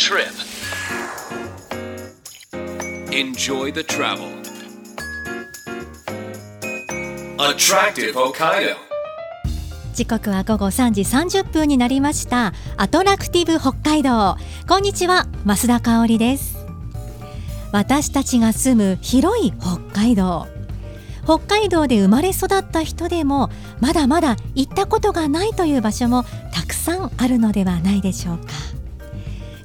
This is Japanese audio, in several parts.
trip. Enjoy the travel. Attractive Hokkaido. 時刻は午後3時30分になりましたアトラクティブ北海道こんにちは増田香織です私たちが住む広い北海道北海道で生まれ育った人でもまだまだ行ったことがないという場所もたくさんあるのではないでしょうか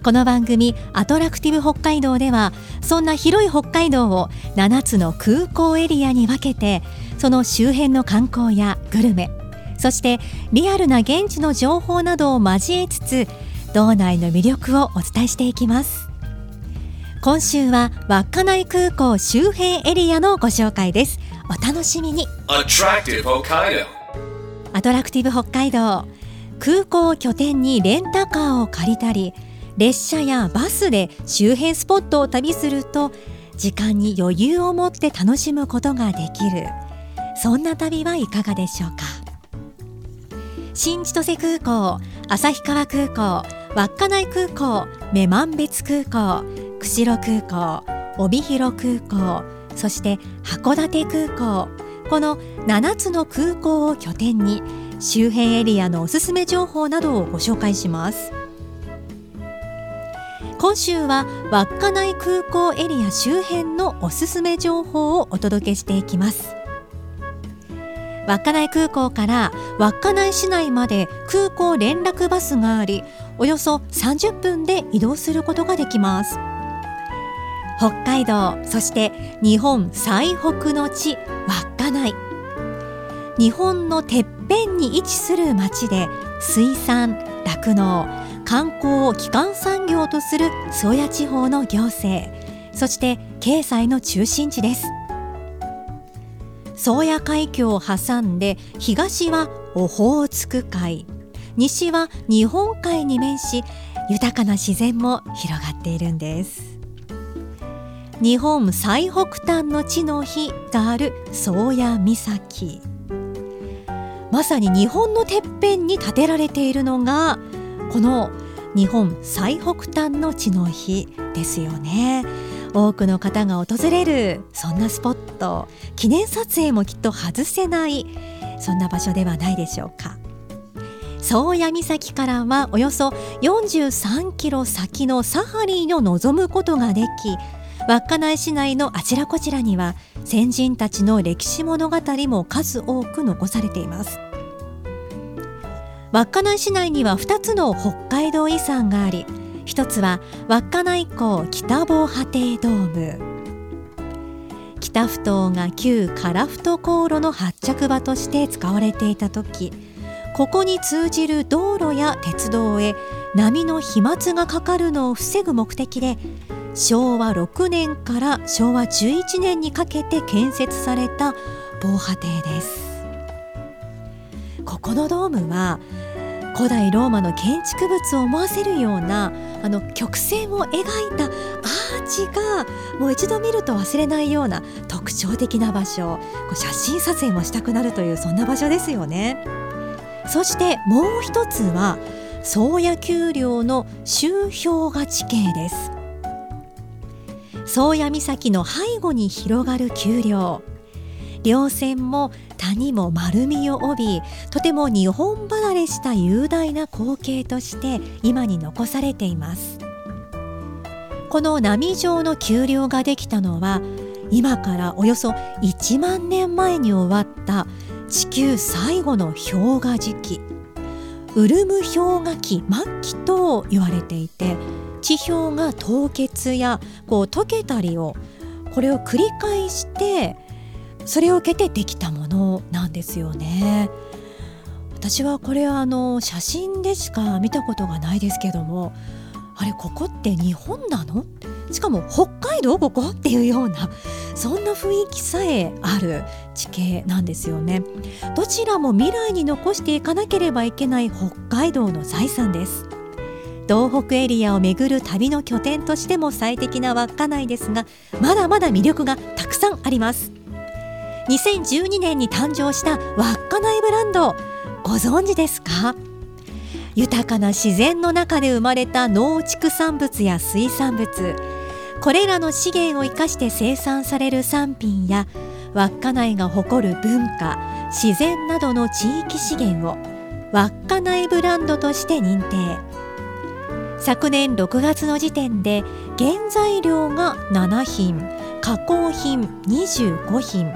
この番組アトラクティブ北海道ではそんな広い北海道を7つの空港エリアに分けてその周辺の観光やグルメそしてリアルな現地の情報などを交えつつ道内の魅力をお伝えしていきます。今週は稚内空港周辺エリアのご紹介です。お楽しみに。Attractive Hokkaido. アトラクティブ北海道。空港を拠点にレンタカーを借りたり列車やバスで周辺スポットを旅すると時間に余裕を持って楽しむことができる。そんな旅はいかがでしょうか？新千歳空港旭川空港稚内空港女満別空港釧路空港帯広空港そして函館空港。この7つの空港を拠点に周辺エリアのおすすめ情報などをご紹介します。今週は稚内空港エリア周辺のおすすめ情報をお届けしていきます。稚内空港から稚内市内まで空港連絡バスがありおよそ30分で移動することができます。北海道そして日本最北の地稚内。日本のてっぺんに位置する町で水産酪農観光を基幹産業とする宗谷地方の行政。そして経済の中心地です。宗谷海峡を挟んで東はオホーツク海。西は日本海に面し豊かな自然も広がっているんです。日本最北端の地の日がある宗谷岬。まさに日本のてっぺんに建てられているのがこの日本最北端の地の日ですよね。多くの方が訪れるそんなスポット。記念撮影もきっと外せない。そんな場所ではないでしょうか。宗谷岬からはおよそ43キロ先のサハリンを望むことができ稚内市内のあちらこちらには先人たちの歴史物語も数多く残されています。稚内市内には2つの北海道遺産があり一つは稚内港北防波堤ドーム。北ふ頭が旧樺太航路の発着場として使われていた時ここに通じる道路や鉄道へ波の飛沫がかかるのを防ぐ目的で昭和6年から昭和11年にかけて建設された防波堤です。ここのドームは古代ローマの建築物を思わせるようなあの曲線を描いたアーチがもう一度見ると忘れないような特徴的な場所。こう写真撮影もしたくなるというそんな場所ですよね。そしてもう一つは宗谷丘陵の周氷河地形です。宗谷岬の背後に広がる丘陵。稜線も谷も丸みを帯びとても日本離れした雄大な光景として今に残されています。この波状の丘陵ができたのは今からおよそ1万年前に終わった地球最後の氷河時期。ウルム氷河期末期と言われていて地表が凍結やこう溶けたりをこれを繰り返してそれを受けてできたものなんですよね。私はこれあの写真でしか見たことがないですけどもあれここって日本なの？しかも北海道ここっていうようなそんな雰囲気さえある地形なんですよね。どちらも未来に残していかなければいけない北海道の財産です。東北エリアを巡る旅の拠点としても最適な稚内ですがまだまだ魅力がたくさんあります。2012年に誕生した稚内ブランド。ご存知ですか？豊かな自然の中で生まれた農畜産物や水産物。これらの資源を生かして生産される産品や稚内が誇る文化自然などの地域資源を稚内ブランドとして認定。昨年6月の時点で原材料が7品加工品25品。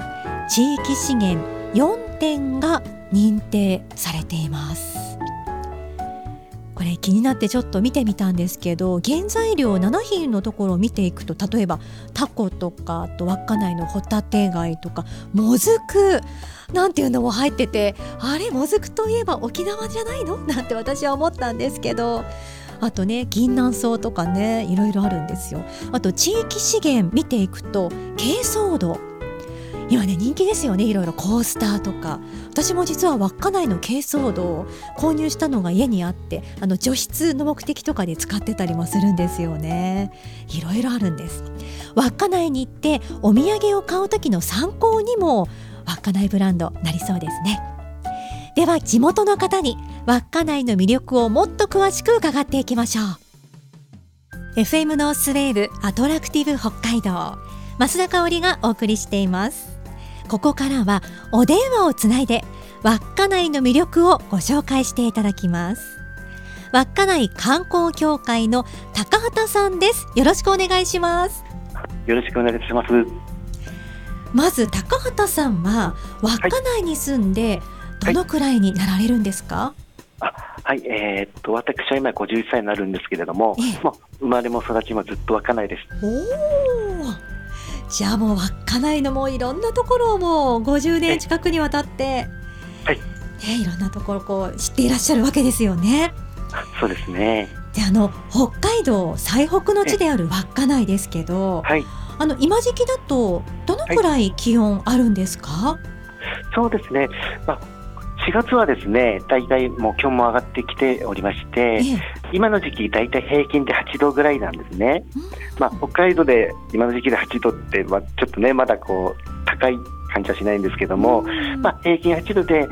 地域資源4点が認定されています。これ気になってちょっと見てみたんですけど原材料7品のところを見ていくと例えばタコとかあと稚内のホタテ貝とかもずくなんていうのも入っててあれもずくといえば沖縄じゃないの？なんて私は思ったんですけどあとね銀杏草とかねいろいろあるんですよ。あと地域資源見ていくと珪藻土。今ね人気ですよね。いろいろ。コースターとか。私も実は稚内の珪藻土を購入したのが家にあってあの除湿の目的とかで使ってたりもするんですよね。いろいろあるんです。稚内に行ってお土産を買う時の参考にも稚内ブランドなりそうですね。では地元の方に稚内の魅力をもっと詳しく伺っていきましょう。FM ノースウェーブアトラクティブ北海道増田香織がお送りしています。ここからはお電話をつないで稚内の魅力をご紹介していただきます。稚内観光協会の高畑さんです。よろしくお願いします。よろしくお願いします。まず高畑さんは稚内に住んでどのくらいになられるんですか、あはい、えー、っと私は今51歳になるんですけれども、ええ。生まれも育ちもずっと稚内です。おおじゃあもう稚内のもういろんなところをもう50年近くにわたって、はいね、いろんなところこう知っていらっしゃるわけですよね。あそうですね。であの北海道最北の地である稚内ですけど、はい、あの今時期だとどのくらい気温あるんですか？そうですね。まあ4月はですね、大体もう気温も上がってきておりまして、ええ今の時期大体平均で8度ぐらいなんですね。まあ北海道で今の時期で8度ってまあちょっとねまだこう高い感じはしないんですけども、まあ平均8度で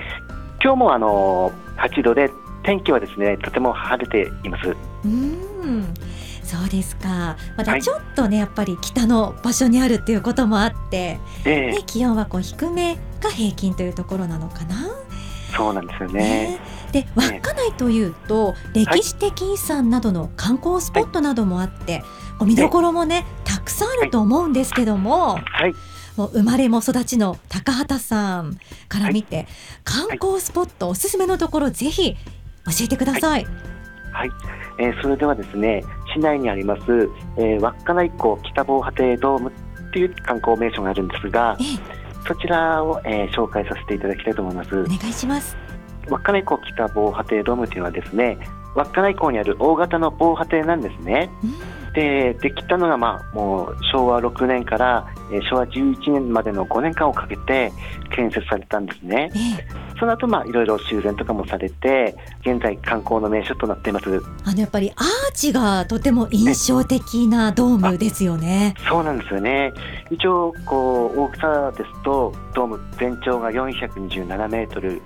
今日もあの8度で天気はですねとても晴れています。うんそうですか。またはいちょっとね、やっぱり北の場所にあるっていうこともあって、ええね、気温はこう低めが平均というところなのかな。そうなんですよね。ねで稚内というと歴史的遺産などの観光スポットなどもあって、こう見どころもねたくさんあると思うんですけども、はい。もう生まれも育ちの高畑さんから見て、観光スポットおすすめのところぜひ教えてください。はい、えーそれではですね市内にあります、えー稚内港北防波堤ドームっていう観光名所があるんですがええそちらを、えー紹介させていただきたいと思いますお願いします。稚内港北防波堤ドームというのはですね稚内港にある大型の防波堤なんですね。うん。でできたのが、まあ、もう昭和6年から、えー昭和11年までの5年間をかけて建設されたんですね。ええ。その後、まあいろいろ修繕とかもされて現在観光の名所となっています。あのやっぱりアーチがとても印象的なドームですよね。そうなんですよね。一応こう大きさですとドーム全長が427メートル、で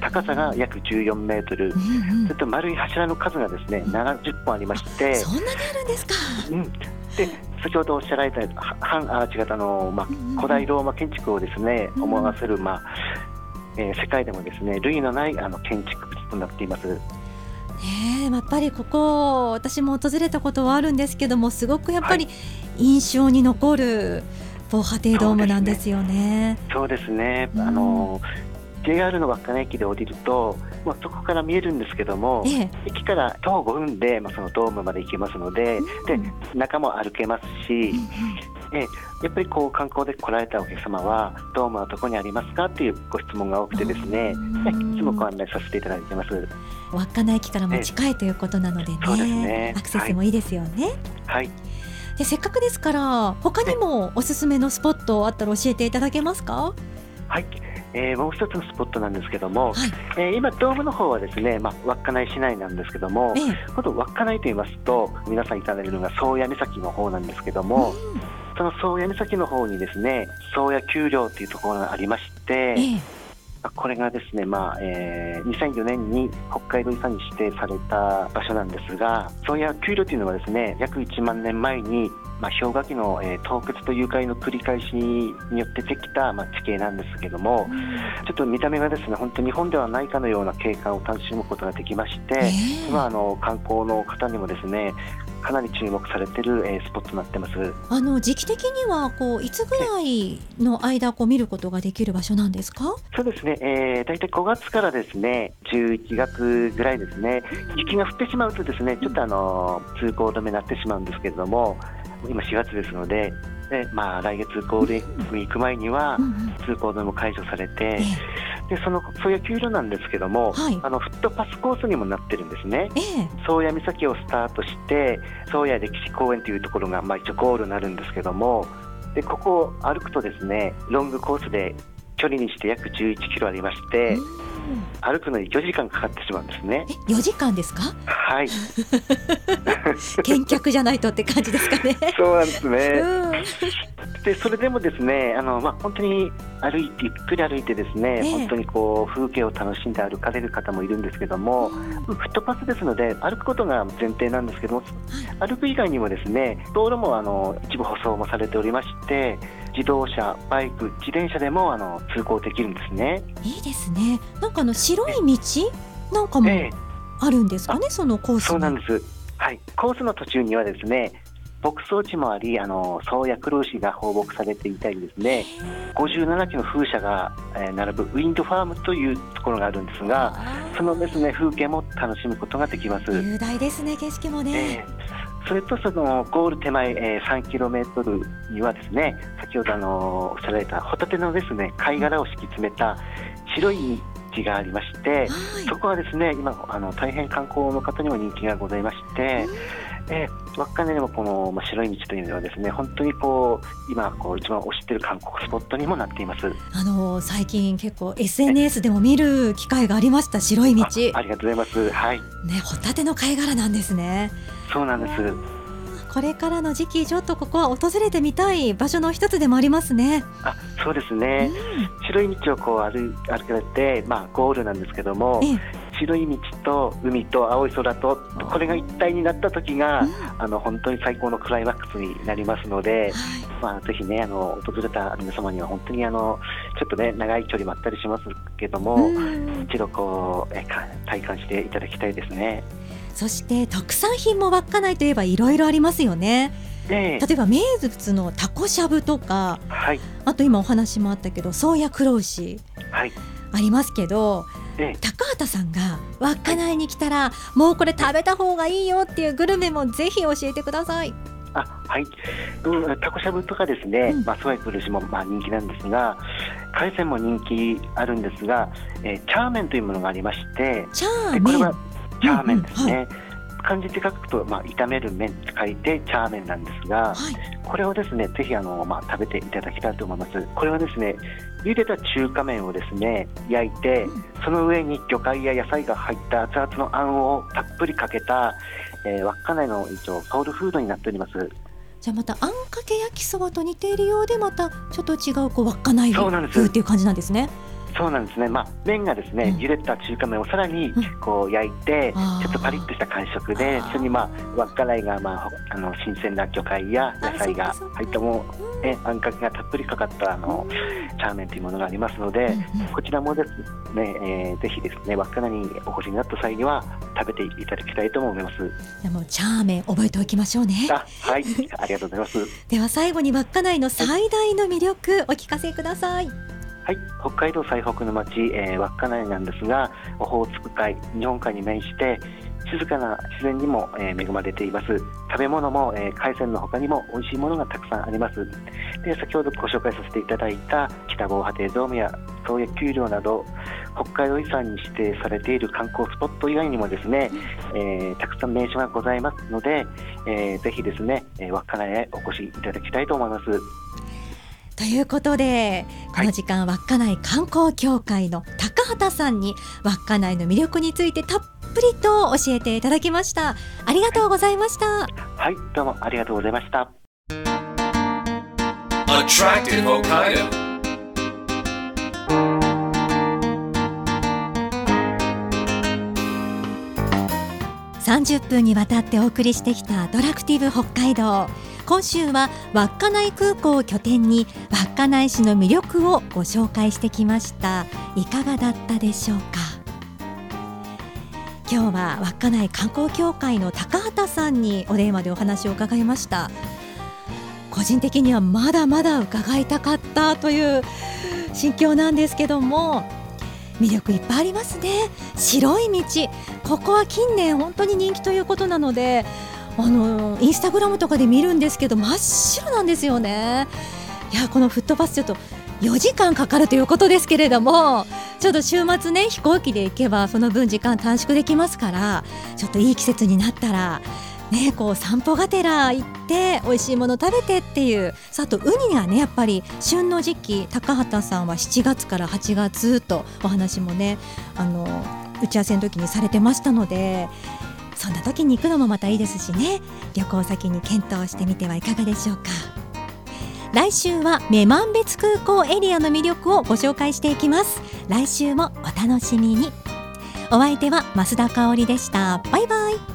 高さが約14メートルう、んうんそれと丸い柱の数がですね70本ありまして、そんなにあるんですか。うん、で先ほどおっしゃられたは半アーチ型のまあうんうん古代ローマ建築をですねうん思わせるまあ。えー世界でもですね類のないあの建築物となっています。ねえやっぱりここ私も訪れたことはあるんですけどもすごくやっぱり印象に残る防波堤ドームなんですよね。そうですね。うんあの JR の稚内駅で降りると、まあ、そこから見えるんですけども、ええ。駅から徒歩5分で、まあ、そのドームまで行けますので、で中も歩けますし、うんうん。ええやっぱりこう観光で来られたお客様は、ドームはどこにありますかっていうご質問が多くてですね、うん。えいつもご案内させていただいてます。稚内駅からも近いということなのでね,、そうですね。アクセスもいいですよね。はい、でせっかくですから他にもおすすめのスポットあったら教えていただけますか？はいえーもう一つのスポットなんですけども、はい。えー今、ドームの方はですね、まあ、稚内市内なんですけども、ええ。今度稚内と言いますと、皆さん行かれるのが宗谷岬の方なんですけども、その宗谷岬の方にですね、宗谷丘陵というところがありまして、えこれがですね、まあえー、2004年に北海道遺産に指定された場所なんですが、宗谷丘陵というのはですね、約1万年前にまあ、氷河期の、えー、凍結と融解の繰り返しによってできた、まあ、地形なんですけども、うん、ちょっと見た目がですね本当日本ではないかのような景観を楽しむことができまして、えー、今あの観光の方にもですねかなり注目されている、えー、スポットになってます。あの時期的にはこういつぐらいの間こう見ることができる場所なんですか？そうですね、えー、大体5月からですね11月ぐらいですね。雪が降ってしまうとですねちょっとあの通行止めになってしまうんですけれども今4月ですのでで、まあ、来月ゴールデンウィークに行く前には通行止めも解除されて、でそのそういう給料なんですけども、はい、あのフットパスコースにもなってるんですね、宗谷岬をスタートして宗谷歴史公園というところが、まあ、一応ゴールになるんですけどもでここを歩くとですねロングコースで距離にして約11キロありまして、歩くのに4時間かかってしまうんですね。4時間ですか？はい 見客じゃないとって感じですかね。そうなんですね。うん、でそれでもですねあの、まあ、本当に歩いてゆっくり歩いてですね、えー、本当にこう風景を楽しんで歩かれる方もいるんですけども、フットパスですので歩くことが前提なんですけども、歩く以外にもですね道路もあの一部舗装もされておりまして自動車、バイク、自転車でもあの通行できるんですね。いいですね。なんかあの白い道なんかもあるんですかね、えそのコースそうなんです。はい、コースの途中にはですね、牧草地もあり、あの宗谷黒牛が放牧されていたりですね、57基の風車が、えー、並ぶウィンドファームというところがあるんですが、そのですね風景も楽しむことができます。雄大ですね景色もね。えーそれとそのゴール手前、えー、3キロメートルにはですね先ほどあのおっしゃられたホタテのですね貝殻を敷き詰めた白い道がありまして、はい、そこはですね今あの大変観光の方にも人気がございまして。えー、稚内でもこの、まあ、白い道というのはですね本当にこう今こう一番推している観光スポットにもなっています。あの最近結構 SNS でも見る機会がありました白い道。ありがとうございます。はい。ねホタテの貝殻なんですねそうなんですこれからの時期ちょっとここは訪れてみたい場所の一つでもありますね。あ、そうですね。うん、白い道をこう歩歩かれて、まあゴールなんですけども、ええ、白い道と海と青い空とこれが一体になった時が、うん、あの本当に最高のクライマックスになりますので、はい、まあぜひねあの訪れた皆様には本当にあのちょっとね長い距離もあったりしますけども、うん、一度こうえ体感していただきたいですね。そして特産品も稚内といえばいろいろありますよね。例えば名物のタコしゃぶとか、はい、あと今お話もあったけど宗谷黒牛、はい、ありますけど、高畑さんが稚内に来たら、もうこれ食べた方がいいよっていうグルメもぜひ教えてください。あはい、うん、タコしゃぶとかですね、うん、まあ、ソワイクルシもまあ人気なんですが、海鮮も人気あるんですが、えー、チャーメンというものがありまして、チャーメンチャーメンですね。うんうんはい漢字で書くと、まあ、炒める麺って書いてチャーメンなんですが、はい、これをですねぜひあの、まあ、食べていただきたいと思います。これはですね茹でた中華麺をですね焼いて、うん、その上に魚介や野菜が入った熱々のあんをたっぷりかけた、えー、稚内の一応ソウルフードになっております。じゃあまたあんかけ焼きそばと似ているようでまたちょっと違うこう稚内風っていう感じなんですね。そうなんですね、まあ、麺がですね、うん、茹でた中華麺をさらにこう焼いて、ちょっとパリッとした感触で、それに、まあ、稚内が、まあ、あの新鮮な魚介や野菜が入ったもの、ね、あんかけがたっぷりかかったあのチャーメンというものがありますので、こちらもですね、えー、ぜひですね稚内にお越しになった際には食べていただきたいと思います。でもチャーメン覚えておきましょうね。はい、ありがとうございます。では最後に稚内の最大の魅力お聞かせください。はい、北海道最北の町、えー、稚内なんですがオホーツク海日本海に面して静かな自然にも、えー、恵まれています。食べ物も、えー、海鮮の他にも美味しいものがたくさんあります。で先ほどご紹介させていただいた北防波堤ドームや宗谷丘陵など北海道遺産に指定されている観光スポット以外にもですね、えー、たくさん名所がございますので、えー、ぜひですね、えー、稚内へお越しいただきたいと思いますということで、この時間、はい、稚内観光協会の高畑さんに稚内の魅力についてたっぷりと教えていただきました。ありがとうございました。はい。どうもありがとうございました。Attractive 30分にわたってお送りしてきたアトラクティブ北海道。今週は稚内空港を拠点に稚内市の魅力をご紹介してきました。いかがだったでしょうか？今日は稚内観光協会の高畑さんにお電話でお話を伺いました。個人的にはまだまだ伺いたかったという心境なんですけども魅力いっぱいありますね。白い道。ここは近年本当に人気ということなのであのインスタグラムとかで見るんですけど真っ白なんですよね。いやこのフットパスちょっと4時間かかるということですけれどもちょっと週末ね飛行機で行けばその分時間短縮できますからちょっといい季節になったらね、こう散歩がてら行って美味しいもの食べてっていうあとウニがねやっぱり旬の時期高畑さんは7月から8月とお話もねあの打ち合わせの時にされてましたのでそんな時に行くのもまたいいですしね。旅行先に検討してみてはいかがでしょうか。来週は女満別空港エリアの魅力をご紹介していきます。来週もお楽しみに。お相手は増田香織でした。バイバイ。